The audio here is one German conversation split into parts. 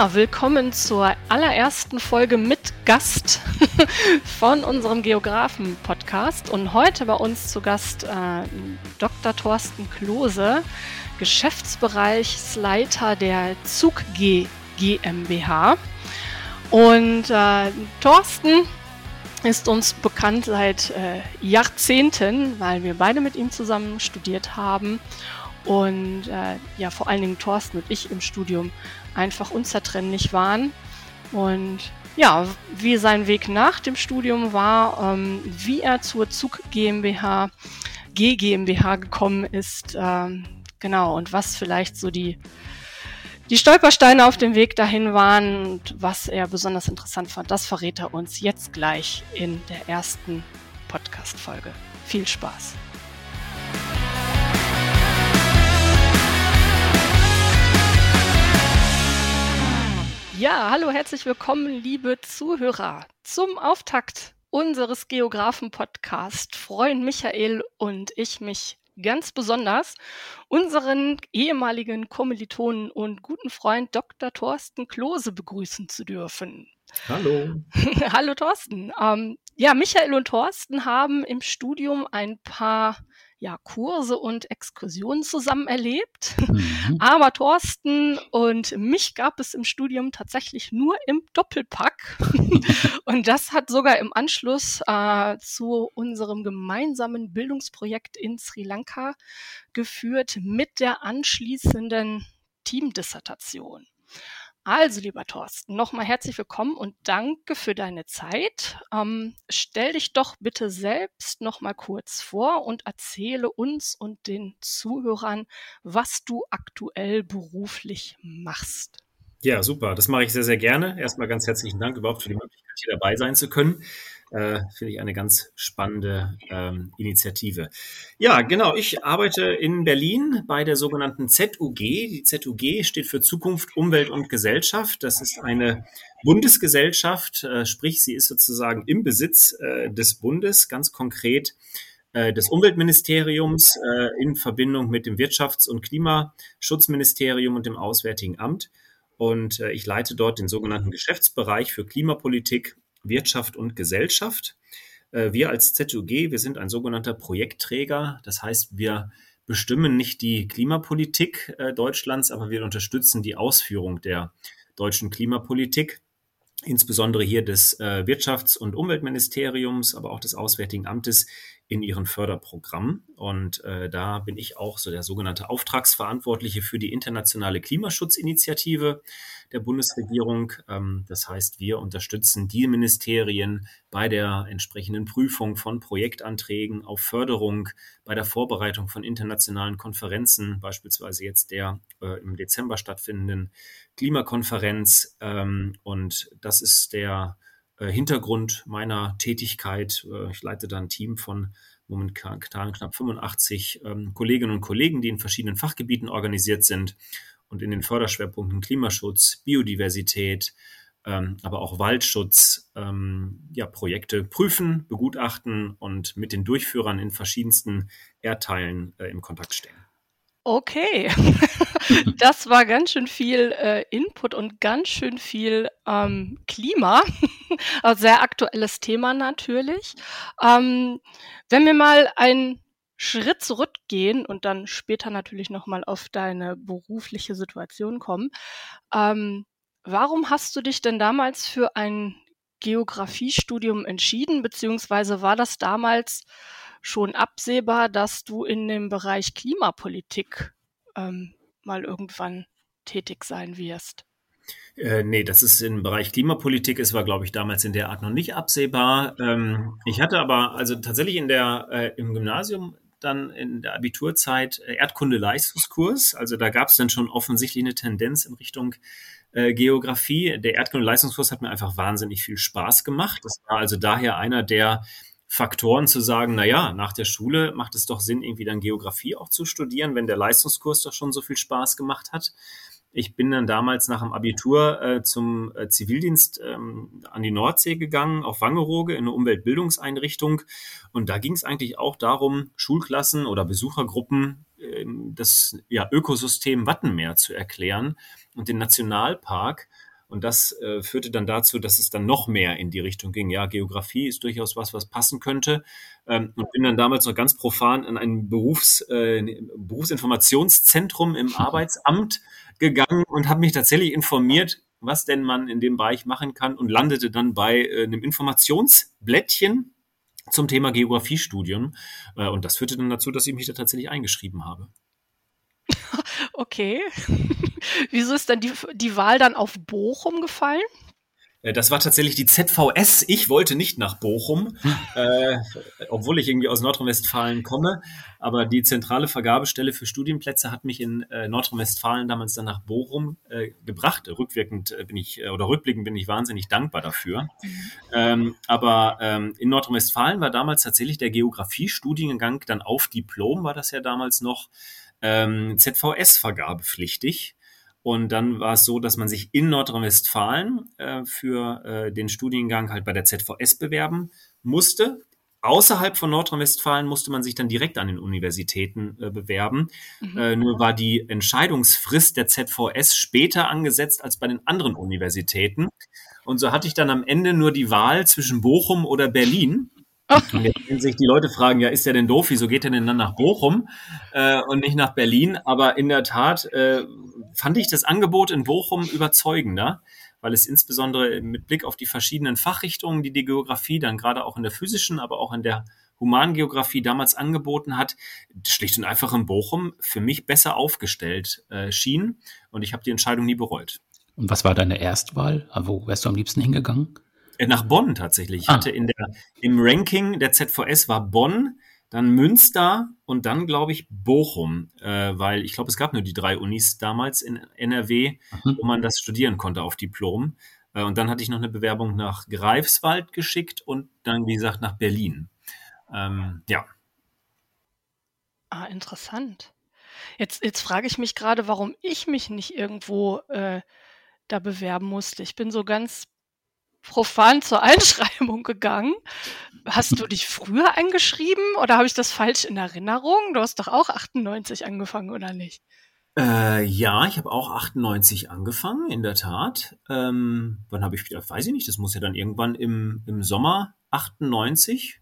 Willkommen zur allerersten Folge mit Gast von unserem Geografen-Podcast. Und heute bei uns zu Gast äh, Dr. Thorsten Klose, Geschäftsbereichsleiter der Zug G GmbH. Und äh, Thorsten ist uns bekannt seit äh, Jahrzehnten, weil wir beide mit ihm zusammen studiert haben. Und äh, ja, vor allen Dingen Thorsten und ich im Studium einfach unzertrennlich waren. Und ja, wie sein Weg nach dem Studium war, ähm, wie er zur Zug GmbH, G GmbH gekommen ist, ähm, genau, und was vielleicht so die, die Stolpersteine auf dem Weg dahin waren und was er besonders interessant fand, das verrät er uns jetzt gleich in der ersten Podcast-Folge. Viel Spaß! Ja, hallo, herzlich willkommen, liebe Zuhörer. Zum Auftakt unseres Geografen-Podcasts freuen Michael und ich mich ganz besonders, unseren ehemaligen Kommilitonen und guten Freund Dr. Thorsten Klose begrüßen zu dürfen. Hallo. Hallo Thorsten. Ähm, ja, Michael und Thorsten haben im Studium ein paar ja, Kurse und Exkursionen zusammen erlebt. Mhm. Aber Thorsten und mich gab es im Studium tatsächlich nur im Doppelpack. und das hat sogar im Anschluss äh, zu unserem gemeinsamen Bildungsprojekt in Sri Lanka geführt mit der anschließenden Teamdissertation. Also, lieber Thorsten, nochmal herzlich willkommen und danke für deine Zeit. Ähm, stell dich doch bitte selbst nochmal kurz vor und erzähle uns und den Zuhörern, was du aktuell beruflich machst. Ja, super. Das mache ich sehr, sehr gerne. Erstmal ganz herzlichen Dank überhaupt für die Möglichkeit, hier dabei sein zu können. Äh, Finde ich eine ganz spannende ähm, Initiative. Ja, genau. Ich arbeite in Berlin bei der sogenannten ZUG. Die ZUG steht für Zukunft, Umwelt und Gesellschaft. Das ist eine Bundesgesellschaft, äh, sprich, sie ist sozusagen im Besitz äh, des Bundes, ganz konkret äh, des Umweltministeriums äh, in Verbindung mit dem Wirtschafts- und Klimaschutzministerium und dem Auswärtigen Amt. Und äh, ich leite dort den sogenannten Geschäftsbereich für Klimapolitik Wirtschaft und Gesellschaft. Äh, wir als ZUG, wir sind ein sogenannter Projektträger. Das heißt, wir bestimmen nicht die Klimapolitik äh, Deutschlands, aber wir unterstützen die Ausführung der deutschen Klimapolitik, insbesondere hier des äh, Wirtschafts- und Umweltministeriums, aber auch des Auswärtigen Amtes in ihren Förderprogrammen. Und äh, da bin ich auch so der sogenannte Auftragsverantwortliche für die internationale Klimaschutzinitiative der Bundesregierung. Ähm, das heißt, wir unterstützen die Ministerien bei der entsprechenden Prüfung von Projektanträgen auf Förderung, bei der Vorbereitung von internationalen Konferenzen, beispielsweise jetzt der äh, im Dezember stattfindenden Klimakonferenz. Ähm, und das ist der Hintergrund meiner Tätigkeit. Äh, ich leite da ein Team von momentan knapp 85 ähm, Kolleginnen und Kollegen, die in verschiedenen Fachgebieten organisiert sind und in den Förderschwerpunkten Klimaschutz, Biodiversität, ähm, aber auch Waldschutz, ähm, ja, Projekte prüfen, begutachten und mit den Durchführern in verschiedensten Erdteilen äh, im Kontakt stehen. Okay, das war ganz schön viel äh, Input und ganz schön viel ähm, Klima. also sehr aktuelles Thema natürlich. Ähm, wenn wir mal einen Schritt zurückgehen und dann später natürlich nochmal auf deine berufliche Situation kommen. Ähm, warum hast du dich denn damals für ein Geografiestudium entschieden, beziehungsweise war das damals schon absehbar, dass du in dem Bereich Klimapolitik ähm, mal irgendwann tätig sein wirst? Äh, nee, das ist im Bereich Klimapolitik. Es war, glaube ich, damals in der Art noch nicht absehbar. Ähm, ich hatte aber also tatsächlich in der, äh, im Gymnasium dann in der Abiturzeit äh, Erdkunde-Leistungskurs. Also da gab es dann schon offensichtlich eine Tendenz in Richtung Geografie. Der Erdkunde-Leistungskurs hat mir einfach wahnsinnig viel Spaß gemacht. Das war also daher einer der Faktoren zu sagen, na ja, nach der Schule macht es doch Sinn, irgendwie dann Geografie auch zu studieren, wenn der Leistungskurs doch schon so viel Spaß gemacht hat. Ich bin dann damals nach dem Abitur äh, zum äh, Zivildienst ähm, an die Nordsee gegangen, auf Wangerooge in eine Umweltbildungseinrichtung. Und da ging es eigentlich auch darum, Schulklassen oder Besuchergruppen äh, das ja, Ökosystem Wattenmeer zu erklären und den Nationalpark Und das äh, führte dann dazu, dass es dann noch mehr in die Richtung ging. Ja, Geografie ist durchaus was, was passen könnte. Ähm, und bin dann damals noch ganz profan in ein Berufs, äh, Berufsinformationszentrum im Arbeitsamt gegangen und habe mich tatsächlich informiert, was denn man in dem Bereich machen kann und landete dann bei äh, einem Informationsblättchen zum Thema Geografiestudium. Äh, und das führte dann dazu, dass ich mich da tatsächlich eingeschrieben habe. Okay. Wieso ist dann die, die Wahl dann auf Bochum gefallen? Äh, das war tatsächlich die ZVS. Ich wollte nicht nach Bochum, äh, obwohl ich irgendwie aus Nordrhein-Westfalen komme. Aber die zentrale Vergabestelle für Studienplätze hat mich in äh, Nordrhein-Westfalen damals dann nach Bochum äh, gebracht. Rückwirkend äh, bin ich, äh, oder rückblickend bin ich wahnsinnig dankbar dafür. Ähm, aber ähm, in Nordrhein-Westfalen war damals tatsächlich der Geografie-Studiengang dann auf Diplom, war das ja damals noch, ähm, ZVS-vergabepflichtig. Und dann war es so, dass man sich in Nordrhein-Westfalen äh, für äh, den Studiengang halt bei der ZVS bewerben musste. Außerhalb von Nordrhein-Westfalen musste man sich dann direkt an den Universitäten äh, bewerben. Mhm. Äh, nur war die Entscheidungsfrist der ZVS später angesetzt als bei den anderen Universitäten. Und so hatte ich dann am Ende nur die Wahl zwischen Bochum oder Berlin. Und jetzt werden sich die Leute fragen, ja, ist der denn doof? Wieso geht er denn dann nach Bochum äh, und nicht nach Berlin? Aber in der Tat äh, fand ich das Angebot in Bochum überzeugender, weil es insbesondere mit Blick auf die verschiedenen Fachrichtungen, die die Geografie dann gerade auch in der physischen, aber auch in der Humangeografie damals angeboten hat, schlicht und einfach in Bochum für mich besser aufgestellt äh, schien. Und ich habe die Entscheidung nie bereut. Und was war deine Erstwahl? Wo wärst du am liebsten hingegangen? Äh, nach Bonn tatsächlich. Ich ah. hatte in der, im Ranking der ZVS war Bonn, dann Münster und dann, glaube ich, Bochum, äh, weil ich glaube, es gab nur die drei Unis damals in NRW, mhm. wo man das studieren konnte auf Diplom. Äh, und dann hatte ich noch eine Bewerbung nach Greifswald geschickt und dann, wie gesagt, nach Berlin. Ähm, ja. Ah, interessant. Jetzt, jetzt frage ich mich gerade, warum ich mich nicht irgendwo äh, da bewerben musste. Ich bin so ganz profan zur Einschreibung gegangen. Hast du dich früher eingeschrieben oder habe ich das falsch in Erinnerung? Du hast doch auch 98 angefangen, oder nicht? Äh, ja, ich habe auch 98 angefangen, in der Tat. Ähm, wann habe ich wieder, weiß ich nicht, das muss ja dann irgendwann im, im Sommer 98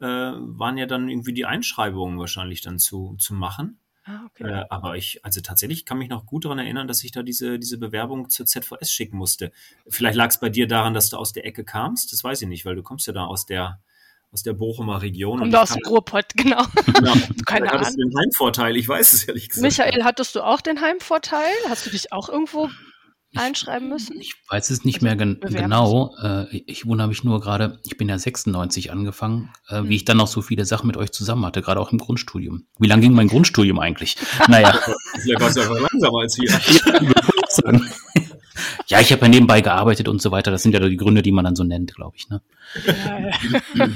äh, waren ja dann irgendwie die Einschreibungen wahrscheinlich dann zu, zu machen. Ah, okay. Äh, aber ich, also tatsächlich kann mich noch gut daran erinnern, dass ich da diese, diese Bewerbung zur ZVS schicken musste. Vielleicht lag es bei dir daran, dass du aus der Ecke kamst. Das weiß ich nicht, weil du kommst ja da aus der, aus der Bochumer Region. Und aus dem Ruhrpott, genau. genau. Keine Ahnung. Hattest du den Heimvorteil? Ich weiß es ehrlich gesagt. Michael, hattest du auch den Heimvorteil? Hast du dich auch irgendwo einschreiben müssen? Ich weiß es nicht also mehr gen genau. Äh, ich wundere mich nur gerade, ich bin ja 96 angefangen, äh, hm. wie ich dann noch so viele Sachen mit euch zusammen hatte, gerade auch im Grundstudium. Wie lange ging mein Grundstudium eigentlich? Naja. Vielleicht warst du einfach langsamer als wir. Ja, ich habe ja nebenbei gearbeitet und so weiter. Das sind ja die Gründe, die man dann so nennt, glaube ich. Ne? Ja, ja.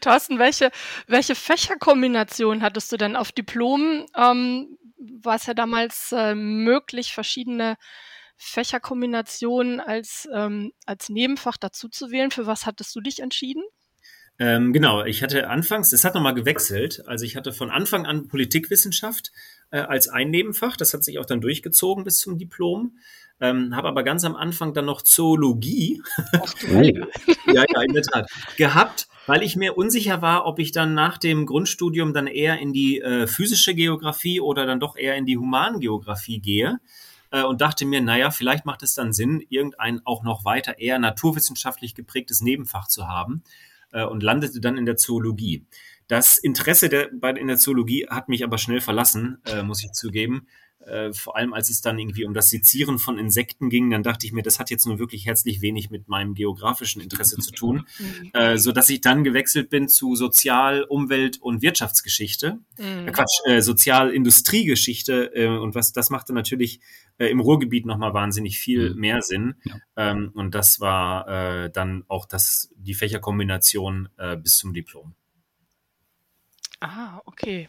Thorsten, welche, welche Fächerkombination hattest du denn auf Diplom? Ähm, war es ja damals äh, möglich, verschiedene Fächerkombinationen als, ähm, als Nebenfach dazu zu wählen. Für was hattest du dich entschieden? Ähm, genau, ich hatte anfangs, es hat nochmal gewechselt. Also ich hatte von Anfang an Politikwissenschaft äh, als ein Nebenfach. Das hat sich auch dann durchgezogen bis zum Diplom. Ähm, habe aber ganz am Anfang dann noch Zoologie. Ja, ja, in der Tat. Gehabt, weil ich mir unsicher war, ob ich dann nach dem Grundstudium dann eher in die äh, physische Geografie oder dann doch eher in die Humangeografie gehe äh, und dachte mir, naja, vielleicht macht es dann Sinn, irgendein auch noch weiter eher naturwissenschaftlich geprägtes Nebenfach zu haben äh, und landete dann in der Zoologie. Das Interesse der, in der Zoologie hat mich aber schnell verlassen, äh, muss ich zugeben. Äh, vor allem als es dann irgendwie um das Sezieren von Insekten ging, dann dachte ich mir, das hat jetzt nur wirklich herzlich wenig mit meinem geografischen Interesse zu tun, mhm. äh, so dass ich dann gewechselt bin zu Sozial-, Umwelt- und Wirtschaftsgeschichte, mhm. äh, Quatsch, äh, Sozial-Industriegeschichte äh, und was das machte natürlich äh, im Ruhrgebiet nochmal wahnsinnig viel mhm. mehr Sinn ja. ähm, und das war äh, dann auch das die Fächerkombination äh, bis zum Diplom. Ah, okay.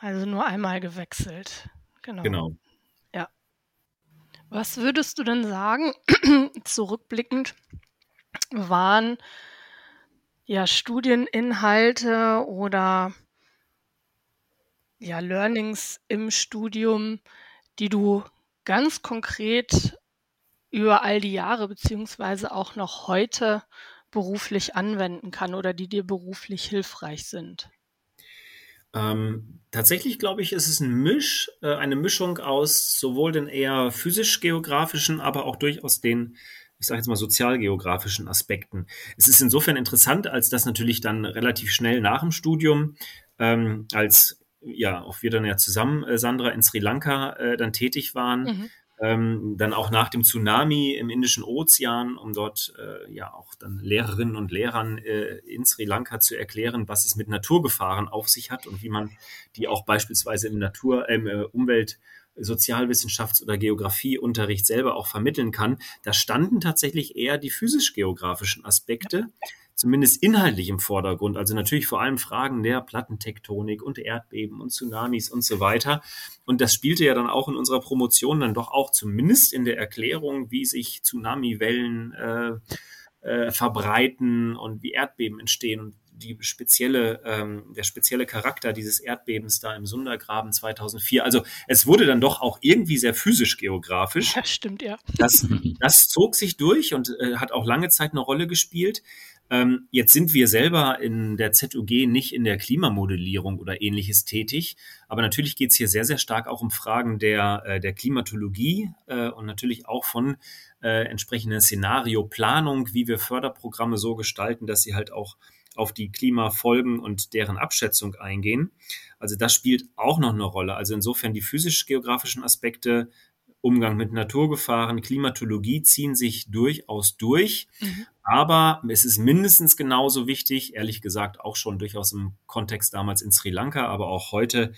Also nur einmal gewechselt. Genau. Genau. Ja. Was würdest du denn sagen, zurückblickend, waren ja Studieninhalte oder ja Learnings im Studium, die du ganz konkret über all die Jahre beziehungsweise auch noch heute beruflich anwenden kann oder die dir beruflich hilfreich sind? Ähm, tatsächlich glaube ich, ist es ein Misch, äh, eine Mischung aus sowohl den eher physisch-geografischen, aber auch durchaus den, ich sage jetzt mal, sozialgeografischen Aspekten. Es ist insofern interessant, als dass natürlich dann relativ schnell nach dem Studium, ähm, als ja, auch wir dann ja zusammen, äh, Sandra, in Sri Lanka äh, dann tätig waren, mhm ähm, dann auch nach dem Tsunami im Indischen Ozean, um dort äh, ja auch dann Lehrerinnen und Lehrern äh, in Sri Lanka zu erklären, was es mit Naturgefahren auf sich hat und wie man die auch beispielsweise im Natur, ähm, äh, Umwelt Sozialwissenschafts- oder Geografieunterricht selber auch vermitteln kann, da standen tatsächlich eher die physisch-geografischen Aspekte zumindest inhaltlich im Vordergrund. Also natürlich vor allem Fragen der Plattentektonik und Erdbeben und Tsunamis und so weiter. Und das spielte ja dann auch in unserer Promotion dann doch auch zumindest in der Erklärung, wie sich Tsunamiwellen äh, äh, verbreiten und wie Erdbeben entstehen und die spezielle, ähm, der spezielle Charakter dieses Erdbebens da im Sundergraben 2004. Also es wurde dann doch auch irgendwie sehr physisch geografisch. Das stimmt, ja. Das, das zog sich durch und äh, hat auch lange Zeit eine Rolle gespielt. Ähm, jetzt sind wir selber in der ZUG nicht in der Klimamodellierung oder ähnliches tätig, aber natürlich geht es hier sehr, sehr stark auch um Fragen der, äh, der Klimatologie äh, und natürlich auch von äh, entsprechender Szenarioplanung, wie wir Förderprogramme so gestalten, dass sie halt auch auf die Klimafolgen und deren Abschätzung eingehen. Also das spielt auch noch eine Rolle. Also insofern die physisch-geografischen Aspekte Umgang mit Naturgefahren, Klimatologie ziehen sich durchaus durch. Mhm. Aber es ist mindestens genauso wichtig, ehrlich gesagt auch schon durchaus im Kontext damals in Sri Lanka, aber auch heute,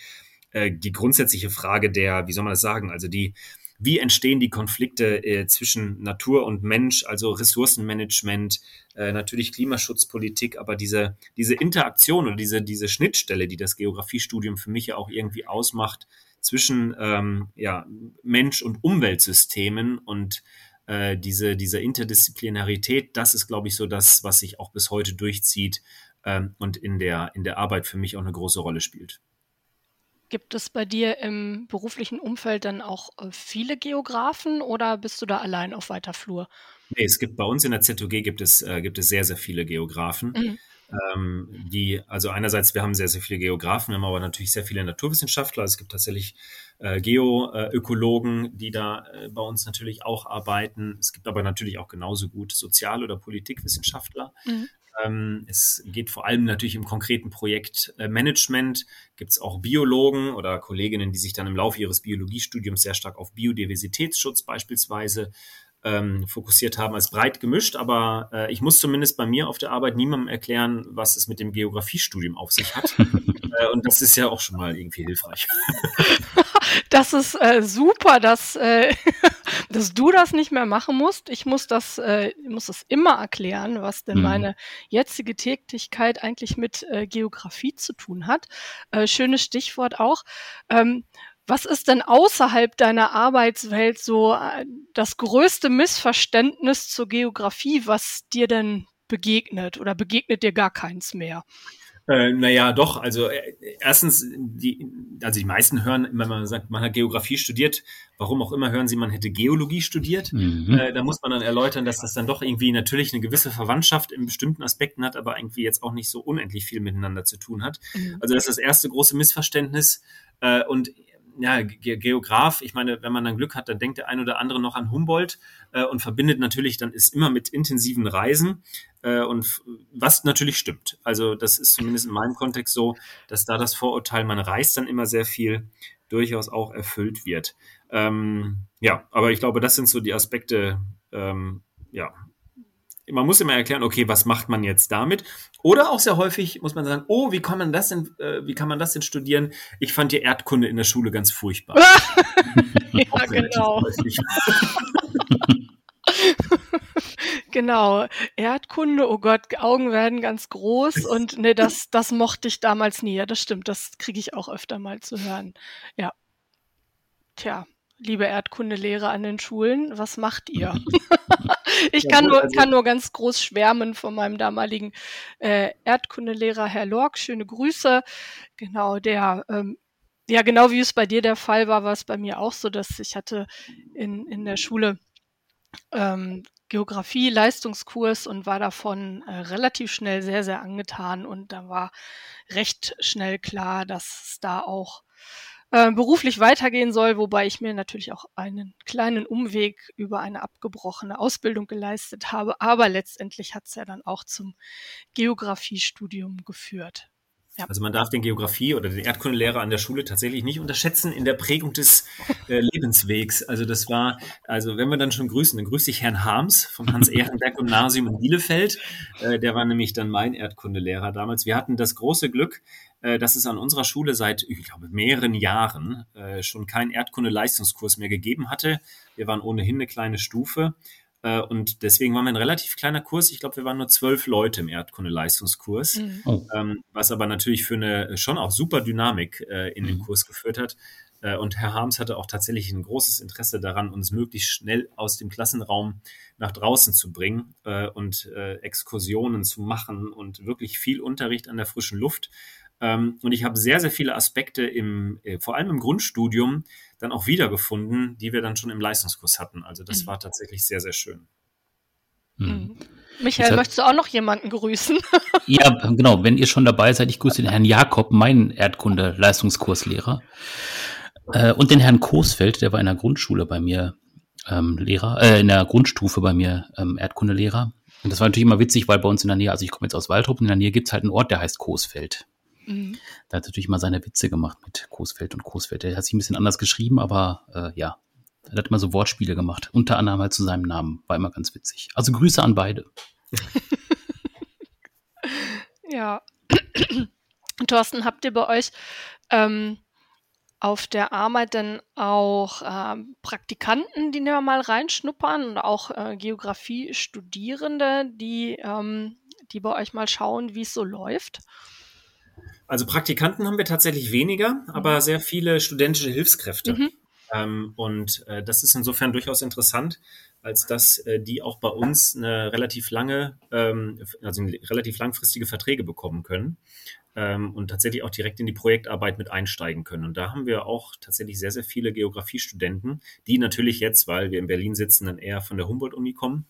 äh, die grundsätzliche Frage der, wie soll man das sagen, also die, wie entstehen die Konflikte äh, zwischen Natur und Mensch, also Ressourcenmanagement, äh, natürlich Klimaschutzpolitik, aber diese, diese Interaktion oder diese, diese Schnittstelle, die das Geografiestudium für mich ja auch irgendwie ausmacht, zwischen ähm, ja, Mensch- und Umweltsystemen und äh, diese, diese Interdisziplinarität, das ist, glaube ich, so das, was sich auch bis heute durchzieht ähm, und in der, in der Arbeit für mich auch eine große Rolle spielt. Gibt es bei dir im beruflichen Umfeld dann auch äh, viele Geografen oder bist du da allein auf weiter Flur? Nee, es gibt bei uns in der ZOG gibt es, äh, gibt es sehr, sehr viele Geografen. Mhm ähm, die, also einerseits, wir haben sehr, sehr viele Geografen, wir haben aber natürlich sehr viele Naturwissenschaftler. Es gibt tatsächlich äh, Geoökologen, die da äh, bei uns natürlich auch arbeiten. Es gibt aber natürlich auch genauso gut Sozial- oder Politikwissenschaftler. Mhm. Ähm, es geht vor allem natürlich im konkreten Projekt äh. Gibt es auch Biologen oder Kolleginnen, die sich dann im Laufe ihres Biologiestudiums sehr stark auf Biodiversitätsschutz beispielsweise ähm, fokussiert haben, als breit gemischt. Aber äh, ich muss zumindest bei mir auf der Arbeit niemandem erklären, was es mit dem Geografiestudium auf sich hat. äh, und das ist ja auch schon mal irgendwie hilfreich. das ist äh, super, dass, äh, dass du das nicht mehr machen musst. Ich muss das, äh, muss das immer erklären, was denn mhm. meine jetzige Tätigkeit eigentlich mit äh, Geografie zu tun hat. Schönes Stichwort auch. Ähm, was ist denn außerhalb deiner Arbeitswelt so äh, das größte Missverständnis zur Geografie, was dir denn begegnet oder begegnet dir gar keins mehr? Äh, naja, doch. Also äh, erstens, die, also die meisten hören, wenn man sagt, man hat Geografie studiert, warum auch immer hören sie, man hätte Geologie studiert. Mhm. Äh, da muss man dann erläutern, dass das dann doch irgendwie natürlich eine gewisse Verwandtschaft in bestimmten Aspekten hat, aber irgendwie jetzt auch nicht so unendlich viel miteinander zu tun hat. Mhm. Also das ist das erste große Missverständnis. Äh, und ja, Geograf, ich meine, wenn man dann Glück hat, dann denkt der ein oder andere noch an Humboldt äh, und verbindet natürlich dann ist immer mit intensiven Reisen äh, und was natürlich stimmt. Also das ist zumindest in meinem Kontext so, dass da das Vorurteil, man reist dann immer sehr viel, durchaus auch erfüllt wird. Ähm, ja, aber ich glaube, das sind so die Aspekte, ähm, ja, man muss immer erklären, okay, was macht man jetzt damit? Oder auch sehr häufig muss man sagen, oh, wie kann man das denn, äh, wie kann man das denn studieren? Ich fand die Erdkunde in der Schule ganz furchtbar. ja, genau. genau. Erdkunde, oh Gott, Augen werden ganz groß und nee, das, das mochte ich damals nie. Ja, das stimmt, das kriege ich auch öfter mal zu hören. Ja. Tja, liebe Erdkundelehrer an den Schulen, was macht ihr? ich kann, nur, also kann nur ganz groß schwärmen von meinem damaligen äh, Erdkundelehrer, Herr Lork. Schöne Grüße. Genau, der, ähm, ja, genau wie es bei dir der Fall war, war es bei mir auch so, dass ich hatte in, in der Schule ähm, Geografie-Leistungskurs und war davon äh, relativ schnell sehr, sehr angetan. Und da war recht schnell klar, dass es da auch äh, beruflich weitergehen soll, wobei ich mir natürlich auch einen kleinen Umweg über eine abgebrochene Ausbildung geleistet habe. Aber letztendlich hat es ja dann auch zum Geografiestudium geführt. Ja. Also man darf den Geografie oder den Erdkundelehrer an der Schule tatsächlich nicht unterschätzen in der Prägung des äh, Lebenswegs. Also das war, also wenn wir dann schon grüßen, dann grüße ich Herrn Harms vom Hans-Ehrenberg-Gymnasium in Bielefeld. Äh, der war nämlich dann mein Erdkundelehrer damals. Wir hatten das große Glück, dass es an unserer Schule seit, ich glaube, mehreren Jahren äh, schon keinen Erdkunde-Leistungskurs mehr gegeben hatte. Wir waren ohnehin eine kleine Stufe. Äh, und deswegen waren wir ein relativ kleiner Kurs. Ich glaube, wir waren nur zwölf Leute im Erdkunde-Leistungskurs, mhm. oh. Ähm, was aber natürlich für eine schon auch super Dynamik äh, in mhm. den Kurs geführt hat. Äh, und Herr Harms hatte auch tatsächlich ein großes Interesse daran, uns möglichst schnell aus dem Klassenraum nach draußen zu bringen und Exkursionen zu machen und wirklich viel Unterricht an der frischen Luft. Ähm, und ich habe sehr, sehr viele Aspekte im, vor allem im Grundstudium, dann auch wiedergefunden, die wir dann schon im Leistungskurs hatten. Also das mhm. war tatsächlich sehr, sehr schön. Mhm. mhm. Michael, hat, möchtest du auch noch jemanden grüßen? ja, genau. Wenn ihr schon dabei seid, ich grüße den Herrn Jakob, meinen Erdkunde-Leistungskurslehrer. Äh, und den Herrn Coesfeld, der war in der Grundschule bei mir ähm, Lehrer, äh, in der Grundstufe bei mir ähm, Erdkundelehrer. Und das war natürlich immer witzig, weil bei uns in der Nähe, also ich komme jetzt aus Waldrop, in der Nähe gibt es halt einen Ort, der heißt Coesfeld. Mhm. Da hat natürlich mal seine Witze gemacht mit Coesfeld und Coesfeld. Der hat sich ein bisschen anders geschrieben, aber äh, ja, er hat immer so Wortspiele gemacht. Unter anderem halt zu seinem Namen. War immer ganz witzig. Also Grüße an beide. ja. Thorsten, habt ihr bei euch ähm, auf der Arbeit denn auch äh, Praktikanten, die mal reinschnuppern und auch äh, Geografie-Studierende, die, ähm, die bei euch mal schauen, wie es so läuft? Also Praktikanten haben wir tatsächlich weniger, aber mhm. sehr viele studentische Hilfskräfte. Mhm. Ähm, und äh, das ist insofern durchaus interessant, als dass äh, die auch bei uns eine relativ lange, ähm, also relativ langfristige Verträge bekommen können ähm, und tatsächlich auch direkt in die Projektarbeit mit einsteigen können. Und da haben wir auch tatsächlich sehr, sehr viele Geografiestudenten, die natürlich jetzt, weil wir in Berlin sitzen, dann eher von der Humboldt-Uni kommen,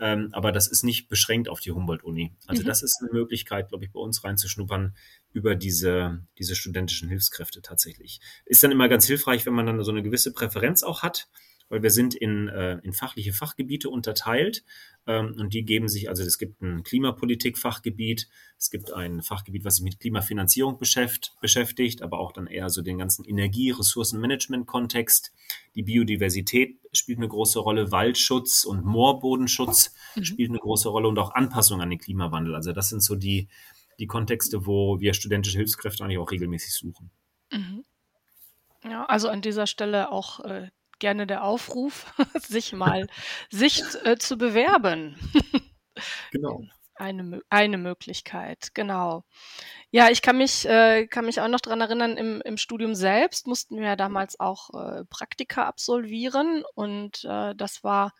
ähm, aber das ist nicht beschränkt auf die Humboldt-Uni. Also mhm. das ist eine Möglichkeit, glaube ich, bei uns reinzuschnuppern über diese, diese studentischen Hilfskräfte tatsächlich. Ist dann immer ganz hilfreich, wenn man dann so eine gewisse Präferenz auch hat weil wir sind in, äh, in fachliche Fachgebiete unterteilt ähm, und die geben sich, also es gibt ein Klimapolitik-Fachgebiet, es gibt ein Fachgebiet, was sich mit Klimafinanzierung beschäftigt, beschäftigt, aber auch dann eher so den ganzen Energie-, Ressourcenmanagement-Kontext. Die Biodiversität spielt eine große Rolle, Waldschutz und Moorbodenschutz mhm. spielt eine große Rolle und auch Anpassung an den Klimawandel. Also das sind so die, die Kontexte, wo wir studentische Hilfskräfte eigentlich auch regelmäßig suchen. Mhm. Ja, also an dieser Stelle auch äh, gerne der Aufruf, sich mal sich äh, zu bewerben. genau. Eine, eine Möglichkeit, genau. Ja, ich kann mich, äh, kann mich auch noch dran erinnern, im, im Studium selbst mussten wir ja damals auch äh, Praktika absolvieren und äh, das war,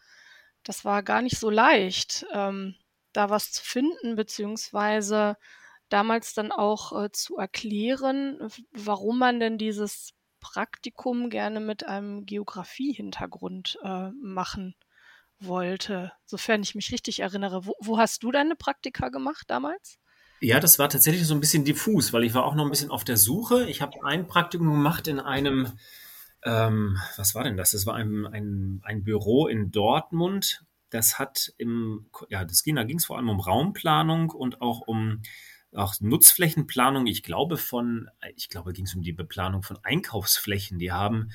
das war gar nicht so leicht, ähm, da was zu finden, beziehungsweise damals dann auch äh, zu erklären, warum man denn dieses Praktikum gerne mit einem Geografie-Hintergrund äh, machen wollte, sofern ich mich richtig erinnere. Wo, wo hast du deine Praktika gemacht damals? Ja, das war tatsächlich so ein bisschen diffus, weil ich war auch noch ein bisschen auf der Suche. Ich habe ein Praktikum gemacht in einem, ähm, was war denn das? Das war ein, ein, ein Büro in Dortmund. Das hat im, ja, das ging, da ging es vor allem um Raumplanung und auch um auch Nutzflächenplanung, ich glaube von, ich glaube, ging es um die Beplanung von Einkaufsflächen. Die haben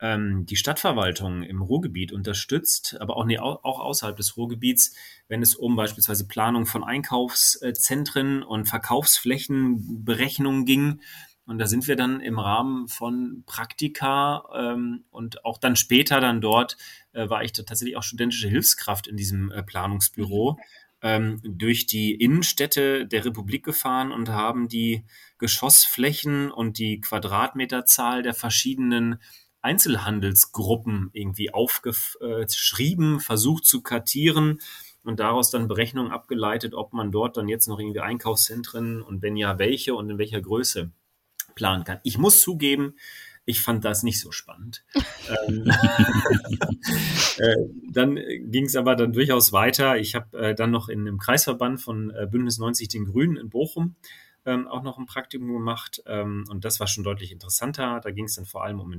ähm, die Stadtverwaltung im Ruhrgebiet unterstützt, aber auch, nee, auch außerhalb des Ruhrgebiets, wenn es um beispielsweise Planung von Einkaufszentren und Verkaufsflächenberechnungen ging. Und da sind wir dann im Rahmen von Praktika ähm, und auch dann später dann dort äh, war ich tatsächlich auch studentische Hilfskraft in diesem äh, Planungsbüro. Mhm ähm, durch die Innenstädte der Republik gefahren und haben die Geschossflächen und die Quadratmeterzahl der verschiedenen Einzelhandelsgruppen irgendwie aufgeschrieben, versucht zu kartieren und daraus dann Berechnungen abgeleitet, ob man dort dann jetzt noch irgendwie Einkaufszentren und wenn ja, welche und in welcher Größe planen kann. Ich muss zugeben, Ich fand das nicht so spannend. ähm, äh, dann ging es aber dann durchaus weiter. Ich habe äh, dann noch in einem Kreisverband von äh, Bündnis 90 den Grünen in Bochum ähm, auch noch ein Praktikum gemacht. Ähm, und das war schon deutlich interessanter. Da ging es dann vor allem um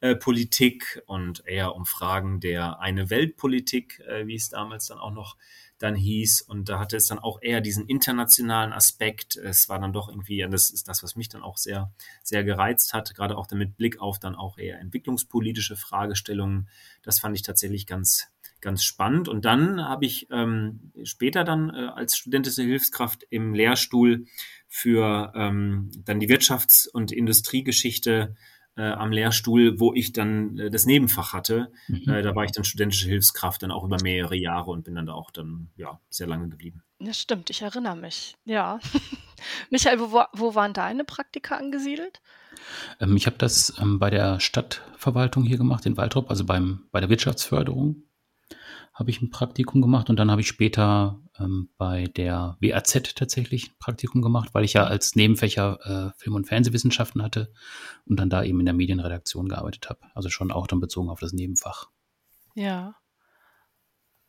Entwicklungspolitik und eher um Fragen der eine Weltpolitik, äh, wie es damals dann auch noch dann hieß. Und da hatte es dann auch eher diesen internationalen Aspekt. Es war dann doch irgendwie, das ist das, was mich dann auch sehr, sehr gereizt hat, gerade auch damit Blick auf dann auch eher entwicklungspolitische Fragestellungen. Das fand ich tatsächlich ganz, ganz spannend. Und dann habe ich ähm, später dann äh, als studentische Hilfskraft im Lehrstuhl für ähm, dann die Wirtschafts- und Industriegeschichte äh, am Lehrstuhl, wo ich dann äh, das Nebenfach hatte. Mhm. Äh, da war ich dann studentische Hilfskraft dann auch über mehrere Jahre und bin dann da auch dann ja sehr lange geblieben. Ja, stimmt, ich erinnere mich. Ja. Michael, wo, wo waren deine Praktika angesiedelt? Ähm, ich habe das ähm, bei der Stadtverwaltung hier gemacht, in Waldrop, also beim, bei der Wirtschaftsförderung habe ich ein Praktikum gemacht und dann habe ich später ähm, bei der WAZ tatsächlich ein Praktikum gemacht, weil ich ja als Nebenfächer äh, Film- und Fernsehwissenschaften hatte und dann da eben in der Medienredaktion gearbeitet habe. Also schon auch dann bezogen auf das Nebenfach. Ja.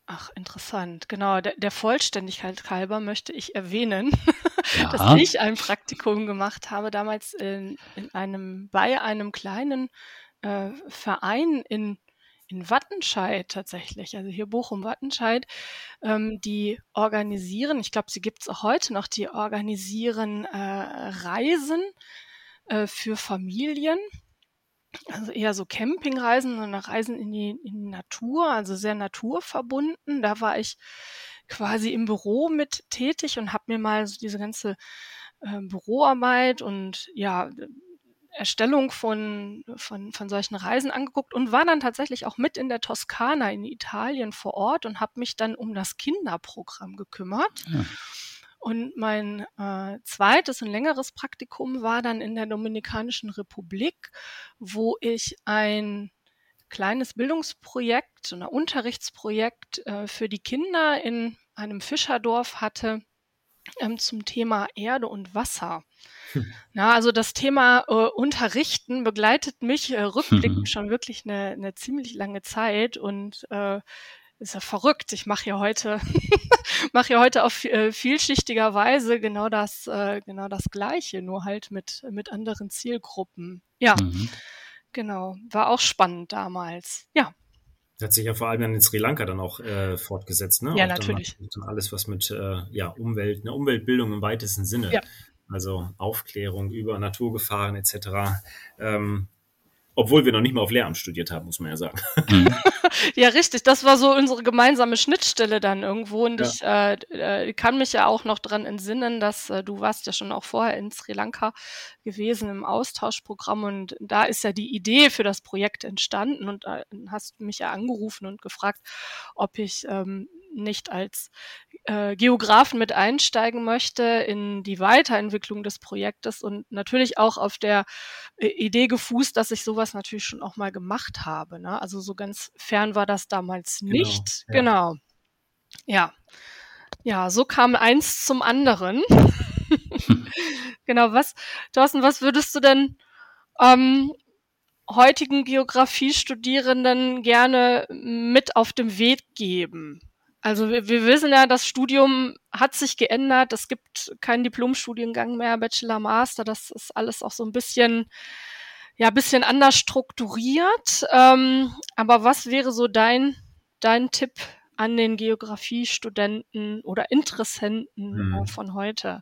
Ach, interessant. Genau, der, der Vollständigkeit halber möchte ich erwähnen, ja. dass ich ein Praktikum gemacht habe, damals in, in einem, bei einem kleinen äh, Verein in in Wattenscheid tatsächlich, also hier Bochum-Wattenscheid, ähm, die organisieren, ich glaube, sie gibt es auch heute noch, die organisieren äh, Reisen äh, für Familien. Also eher so Campingreisen, sondern Reisen in die, in Natur, also sehr naturverbunden. Da war ich quasi im Büro mit tätig und habe mir mal so diese ganze äh, Büroarbeit und ja, Erstellung von, von, von solchen Reisen angeguckt und war dann tatsächlich auch mit in der Toskana in Italien vor Ort und habe mich dann um das Kinderprogramm gekümmert. Ja. Und mein äh, zweites und längeres Praktikum war dann in der Dominikanischen Republik, wo ich ein kleines Bildungsprojekt, ein Unterrichtsprojekt äh, für die Kinder in einem Fischerdorf hatte ähm, zum Thema Erde und Wasser. Na, also das Thema äh, Unterrichten begleitet mich äh, rückblickend schon wirklich eine, eine ziemlich lange Zeit und äh, ist ja verrückt. Ich mache ja heute mache ja heute auf äh, vielschichtiger Weise genau das äh, genau das Gleiche, nur halt mit mit anderen Zielgruppen. Ja, mhm. genau, war auch spannend damals. Ja. Das hat sich ja vor allem dann in Sri Lanka dann auch äh, fortgesetzt, ne? Ja, auch natürlich. Dann alles, was mit äh, ja, Umwelt, eine Umweltbildung im weitesten Sinne ja also Aufklärung über Naturgefahren etc. Ähm, obwohl wir noch nicht mal auf Lehramt studiert haben, muss man ja sagen. Mhm. ja, richtig. Das war so unsere gemeinsame Schnittstelle dann irgendwo. Und ja. ich äh, äh, kann mich ja auch noch dran entsinnen, dass äh, du warst ja schon auch vorher in Sri Lanka gewesen im Austauschprogramm. Und da ist ja die Idee für das Projekt entstanden. Und äh, hast mich ja angerufen und gefragt, ob ich ähm, nicht als äh, Geografen mit einsteigen möchte in die Weiterentwicklung des Projektes und natürlich auch auf der äh, Idee gefußt, dass ich sowas natürlich schon auch mal gemacht habe. Ne? Also so ganz fern war das damals genau, nicht. Genau. Ja. genau. Ja. Ja, so kam eins zum anderen. genau, was, Thorsten, was würdest du denn ähm, heutigen Geografiestudierenden gerne mit auf den Weg geben? Also wir, wir wissen ja, das Studium hat sich geändert. Es gibt keinen Diplomstudiengang mehr, Bachelor, Master. Das ist alles auch so ein bisschen, ja, bisschen anders strukturiert. Ähm, aber was wäre so dein, dein Tipp an den Geografiestudenten oder Interessenten hm. von heute?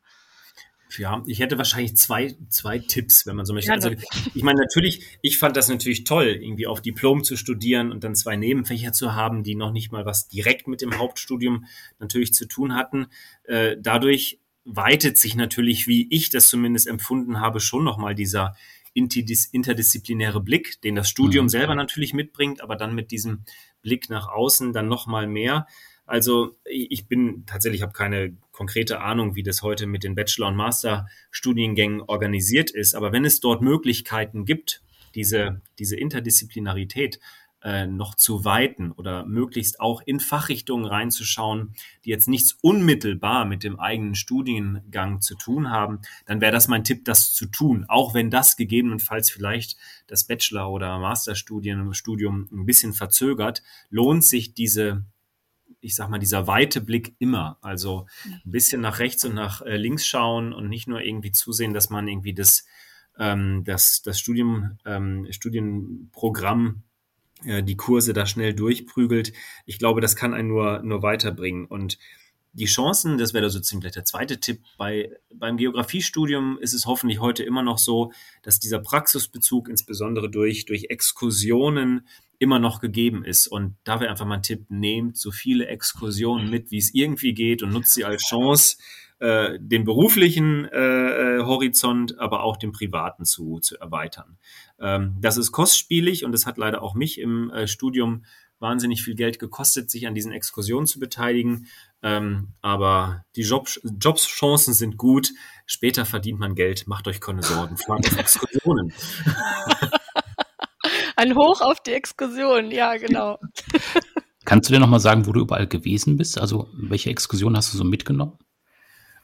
Ja, ich hätte wahrscheinlich zwei, zwei Tipps, wenn man so möchte. Also, ich meine, natürlich, ich fand das natürlich toll, irgendwie auf Diplom zu studieren und dann zwei Nebenfächer zu haben, die noch nicht mal was direkt mit dem Hauptstudium natürlich zu tun hatten. Äh, dadurch weitet sich natürlich, wie ich das zumindest empfunden habe, schon nochmal dieser interdisziplinäre Blick, den das Studium mhm. selber natürlich mitbringt, aber dann mit diesem Blick nach außen dann nochmal mehr. Also ich bin tatsächlich, habe keine konkrete Ahnung, wie das heute mit den Bachelor- und Master-Studiengängen organisiert ist. Aber wenn es dort Möglichkeiten gibt, diese, diese Interdisziplinarität äh, noch zu weiten oder möglichst auch in Fachrichtungen reinzuschauen, die jetzt nichts unmittelbar mit dem eigenen Studiengang zu tun haben, dann wäre das mein Tipp, das zu tun. Auch wenn das gegebenenfalls vielleicht das Bachelor- oder Masterstudium Studium ein bisschen verzögert, lohnt sich diese ich sag mal, dieser weite Blick immer. Also ein bisschen nach rechts und nach äh, links schauen und nicht nur irgendwie zusehen, dass man irgendwie das, ähm, das, das Studium, ähm, Studienprogramm äh, die Kurse da schnell durchprügelt. Ich glaube, das kann einen nur, nur weiterbringen. Und die Chancen, das wäre sozusagen vielleicht der zweite Tipp, bei, beim Geografiestudium ist es hoffentlich heute immer noch so, dass dieser Praxisbezug insbesondere durch, durch Exkursionen immer noch gegeben ist. Und da wäre einfach mal ein Tipp, nehmt so viele Exkursionen mit, wie es irgendwie geht und nutzt sie als Chance, äh, den beruflichen äh, äh, Horizont, aber auch den privaten zu, zu erweitern. Ähm, das ist kostspielig und das hat leider auch mich im äh, Studium wahnsinnig viel Geld gekostet, sich an diesen Exkursionen zu beteiligen. Ähm, aber die Job, Jobschancen sind gut. Später verdient man Geld. Macht euch keine Sorgen. Fahrt auf Exkursionen. Ein Hoch auf die Exkursion, ja, genau. Kannst du dir nochmal sagen, wo du überall gewesen bist? Also, welche Exkursion hast du so mitgenommen?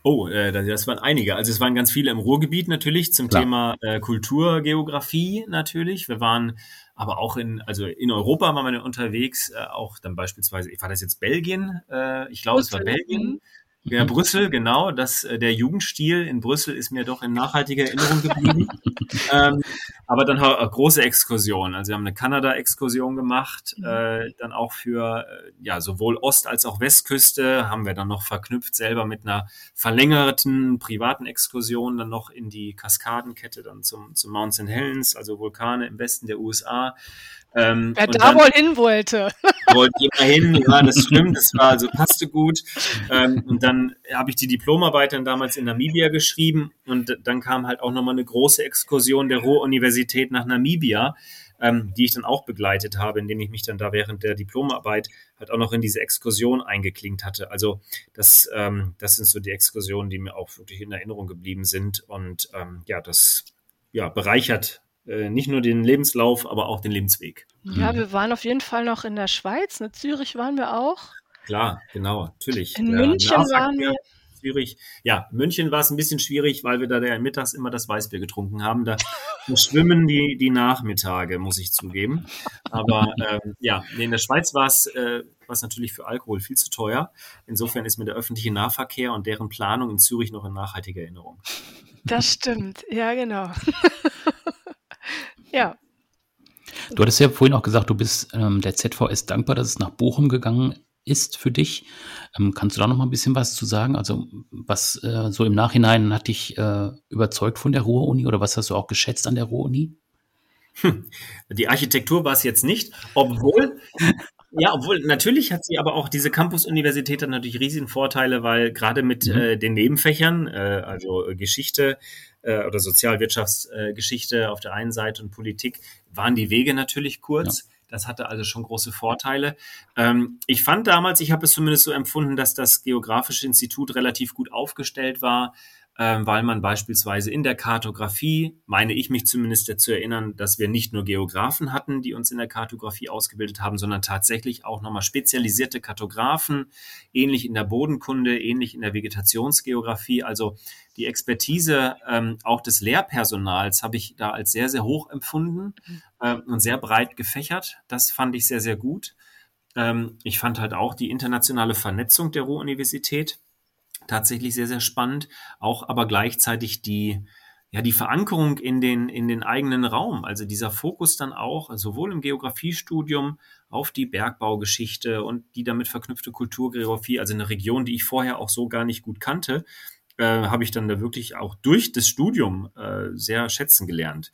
Oh, äh, das waren einige. Also es waren ganz viele im Ruhrgebiet natürlich zum Klar. Thema äh, Kulturgeografie natürlich. Wir waren aber auch in, also in Europa waren wir unterwegs, äh, auch dann beispielsweise, war das jetzt Belgien? Äh, ich glaube, es war Belgien. Mhm. Ja, Brüssel, genau. Das, äh, der Jugendstil in Brüssel ist mir doch in nachhaltiger Erinnerung geblieben. ähm, aber dann auch große Exkursionen. Also wir haben eine Kanada-Exkursion gemacht, mhm. äh, dann auch für äh, ja sowohl Ost- als auch Westküste haben wir dann noch verknüpft selber mit einer verlängerten privaten Exkursion dann noch in die Kaskadenkette dann zum, zum Mount St. Helens, also Vulkane im Westen der USA. Ähm, Wer da wohl hin wollte. Wollte immer hin, ja, das stimmt, das war also passte gut. Ähm, und dann habe ich die Diplomarbeit dann damals in Namibia geschrieben und dann kam halt auch nochmal eine große Exkursion der Ruhr-Universität nach Namibia, ähm, die ich dann auch begleitet habe, indem ich mich dann da während der Diplomarbeit halt auch noch in diese Exkursion eingeklinkt hatte. Also das, ähm, das sind so die Exkursionen, die mir auch wirklich in Erinnerung geblieben sind und ähm, ja, das ja, bereichert nicht nur den Lebenslauf, aber auch den Lebensweg. Ja, mhm. wir waren auf jeden Fall noch in der Schweiz. In ne? Zürich waren wir auch. Klar, genau, natürlich. In der München waren wir. Zürich. Ja, München war es ein bisschen schwierig, weil wir da ja mittags immer das Weißbier getrunken haben. Da schwimmen die, die Nachmittage, muss ich zugeben. Aber ähm, ja, in der Schweiz war es äh, natürlich für Alkohol viel zu teuer. Insofern ist mir der öffentliche Nahverkehr und deren Planung in Zürich noch in nachhaltiger Erinnerung. Das stimmt, ja, genau. Ja. Du hattest ja vorhin auch gesagt, du bist ähm, der ZVS dankbar, dass es nach Bochum gegangen ist für dich. Ähm, kannst du da noch mal ein bisschen was zu sagen? Also was äh, so im Nachhinein hat dich äh, überzeugt von der Ruhr-Uni oder was hast du auch geschätzt an der Ruhr-Uni? Hm. Die Architektur war es jetzt nicht, obwohl ja, obwohl natürlich hat sie aber auch diese Campus-Universität hat natürlich riesigen Vorteile, weil gerade mit mhm. äh, den Nebenfächern, äh, also Geschichte äh, oder Sozialwirtschaftsgeschichte auf der einen Seite und Politik, waren die Wege natürlich kurz. Ja. Das hatte also schon große Vorteile. Ähm, ich fand damals, ich habe es zumindest so empfunden, dass das Geografische Institut relativ gut aufgestellt war ähm, weil man beispielsweise in der Kartografie, meine ich mich zumindest dazu erinnern, dass wir nicht nur Geografen hatten, die uns in der Kartografie ausgebildet haben, sondern tatsächlich auch nochmal spezialisierte Kartografen, ähnlich in der Bodenkunde, ähnlich in der Vegetationsgeografie. Also die Expertise ähm, auch des Lehrpersonals habe ich da als sehr, sehr hoch empfunden äh, und sehr breit gefächert. Das fand ich sehr, sehr gut. Ähm, ich fand halt auch die internationale Vernetzung der Ruhr-Universität tatsächlich sehr, sehr spannend. Auch aber gleichzeitig die, ja, die Verankerung in den, in den eigenen Raum. Also dieser Fokus dann auch sowohl im Geografiestudium auf die Bergbaugeschichte und die damit verknüpfte Kulturgeografie, also eine Region, die ich vorher auch so gar nicht gut kannte, äh, habe ich dann da wirklich auch durch das Studium äh, sehr schätzen gelernt.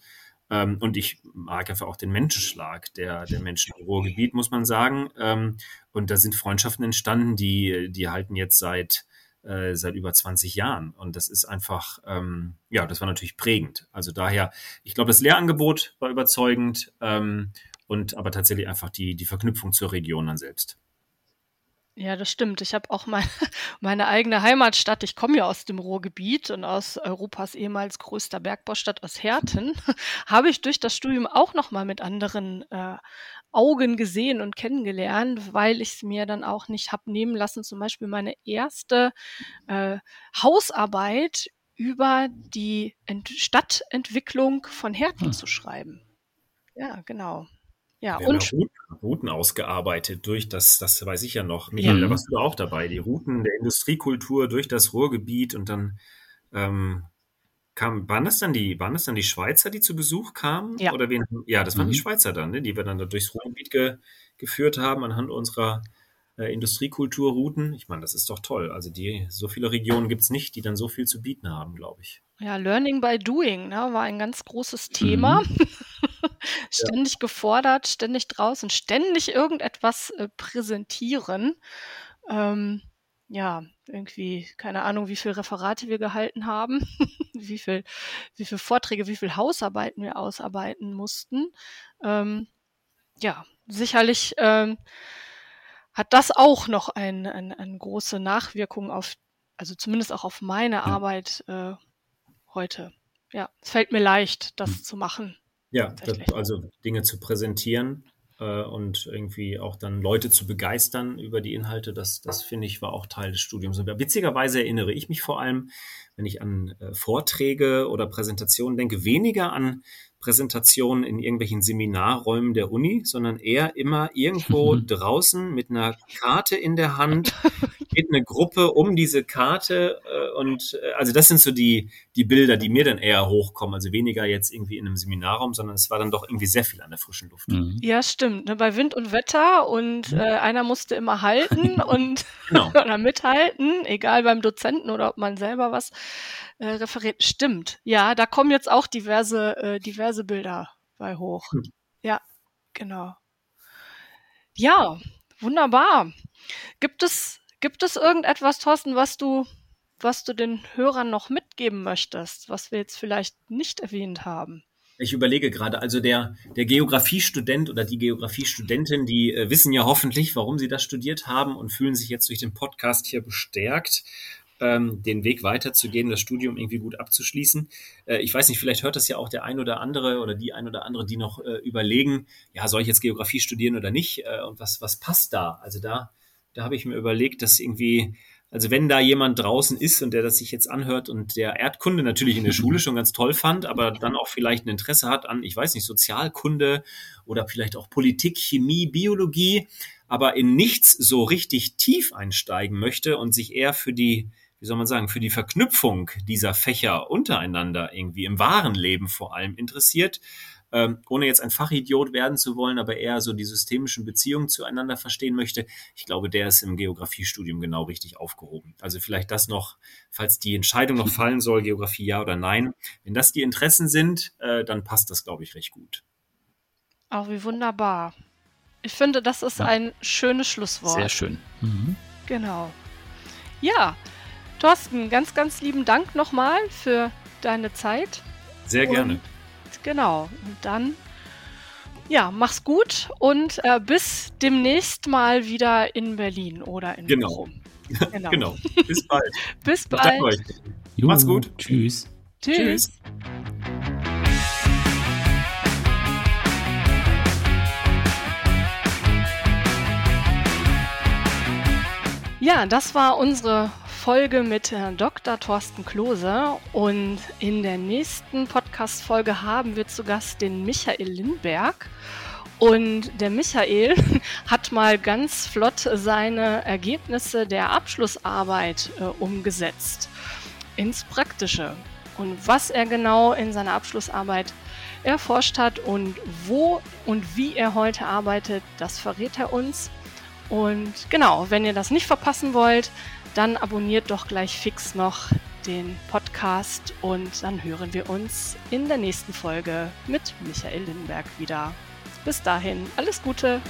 Ähm, und ich mag einfach auch den Menschenschlag der, der Menschen im Ruhrgebiet, muss man sagen. Ähm, und da sind Freundschaften entstanden, die, die halten jetzt seit äh, seit über 20 Jahren. Und das ist einfach, ähm, ja, das war natürlich prägend. Also daher, ich glaube, das Lehrangebot war überzeugend ähm, und aber tatsächlich einfach die, die Verknüpfung zur Region dann selbst. Ja, das stimmt. Ich habe auch mein, meine eigene Heimatstadt. Ich komme ja aus dem Ruhrgebiet und aus Europas ehemals größter Bergbaustadt aus Herten. habe ich durch das Studium auch noch mal mit anderen äh, Augen gesehen und kennengelernt, weil ich es mir dann auch nicht hab nehmen lassen, zum Beispiel meine erste äh, Hausarbeit über die Ent Stadtentwicklung von Herten hm. zu schreiben. Ja, genau. Ja, Wir und haben Routen, Routen, ausgearbeitet durch das, das weiß ich ja noch. Michael, ja. da warst du auch dabei. Die Routen der Industriekultur durch das Ruhrgebiet und dann ähm, kam, waren das dann die, waren das dann die Schweizer, die zu Besuch kamen? Ja. Oder wen, ja, das waren mhm. die Schweizer dann, ne, die wir dann da durchs Ruhrgebiet ge, geführt haben anhand unserer äh, Industriekulturrouten. Ich meine, das ist doch toll. Also die, so viele Regionen gibt es nicht, die dann so viel zu bieten haben, glaube ich. Ja, Learning by Doing ne, war ein ganz großes Thema. Mhm. ständig ja. gefordert, ständig draußen, ständig irgendetwas äh, präsentieren. Ähm, ja, irgendwie, keine Ahnung, wie viele Referate wir gehalten haben, wie viel, wie viele Vorträge, wie viele Hausarbeiten wir ausarbeiten mussten. Ähm, ja, sicherlich ähm, hat das auch noch eine ein, ein große Nachwirkung auf, also zumindest auch auf meine. Arbeit äh, heute. Ja, es fällt mir leicht, das hm. zu machen. Ja, das, also Dinge zu präsentieren äh, und irgendwie auch dann Leute zu begeistern über die Inhalte, das, das finde ich war auch Teil des Studiums. Und witzigerweise erinnere ich mich vor allem, wenn ich an äh, Vorträge oder Präsentationen denke, weniger an Präsentationen in irgendwelchen Seminarräumen der Uni, sondern eher immer irgendwo draußen mit einer Karte in der Hand, geht eine Gruppe um diese Karte äh, und äh, also das sind so die, die Bilder, die mir dann eher hochkommen. Also weniger jetzt irgendwie in einem Seminarraum, sondern es war dann doch irgendwie sehr viel an der frischen Luft. Mhm. Ja, stimmt. Ne? Bei Wind und Wetter und mhm. äh, einer musste immer halten und genau. oder mithalten, egal beim Dozenten oder ob man selber was äh, referiert. Stimmt. Ja, da kommen jetzt auch diverse, äh, diverse Bilder bei hoch. Mhm. Ja, genau. Ja, wunderbar. Gibt es, gibt es irgendetwas, Thorsten, was du, was du den Hörern noch mitgeben möchtest, was wir jetzt vielleicht nicht erwähnt haben? Ich überlege gerade, also der, der Geografiestudent oder die Geografiestudentin, die äh, wissen ja hoffentlich, warum sie das studiert haben und fühlen sich jetzt durch den Podcast hier bestärkt ähm, den Weg weiterzugehen, das Studium irgendwie gut abzuschließen. Äh, ich weiß nicht, vielleicht hört das ja auch der ein oder andere oder die ein oder andere, die noch äh, überlegen, ja, soll ich jetzt Geografie studieren oder nicht? Äh, und was, was passt da? Also da, da habe ich mir überlegt, dass irgendwie also wenn da jemand draußen ist und der das sich jetzt anhört und der Erdkunde natürlich in der Schule schon ganz toll fand, aber dann auch vielleicht ein Interesse hat an, ich weiß nicht, Sozialkunde oder vielleicht auch Politik, Chemie, Biologie, aber in nichts so richtig tief einsteigen möchte und sich eher für die wie soll man sagen, für die Verknüpfung dieser Fächer untereinander irgendwie im wahren Leben vor allem interessiert, ähm, ohne jetzt ein Fachidiot werden zu wollen, aber eher so die systemischen Beziehungen zueinander verstehen möchte, ich glaube, der ist im Geografiestudium genau richtig aufgehoben. Also vielleicht das noch, falls die Entscheidung noch fallen soll, Geografie ja oder nein. Wenn das die Interessen sind, äh, dann passt das, glaube ich, recht gut. Auch wie wunderbar. Ich finde, das ist ja. ein schönes Schlusswort. Sehr schön. Mhm. Genau. Ja, Thorsten, ganz, ganz lieben Dank nochmal für deine Zeit. Sehr gerne. Und, genau. Und dann, ja, mach's gut und äh, bis demnächst mal wieder in Berlin oder in genau. Bochum. Genau. genau. Bis bald. bis bald. Mach's gut. Tschüss. Tschüss. Tschüss. Ja, das war unsere Folge mit Dr. Thorsten Klose und in der nächsten Podcast-Folge haben wir zu Gast den Michael Lindberg. Und der Michael hat mal ganz flott seine Ergebnisse der Abschlussarbeit äh, umgesetzt ins Praktische. Und was er genau in seiner Abschlussarbeit erforscht hat und wo und wie er heute arbeitet, das verrät er uns. Und genau, wenn ihr das nicht verpassen wollt, dann abonniert doch gleich fix noch den Podcast und dann hören wir uns in der nächsten Folge mit Michael Lindenberg wieder. Bis dahin, alles Gute!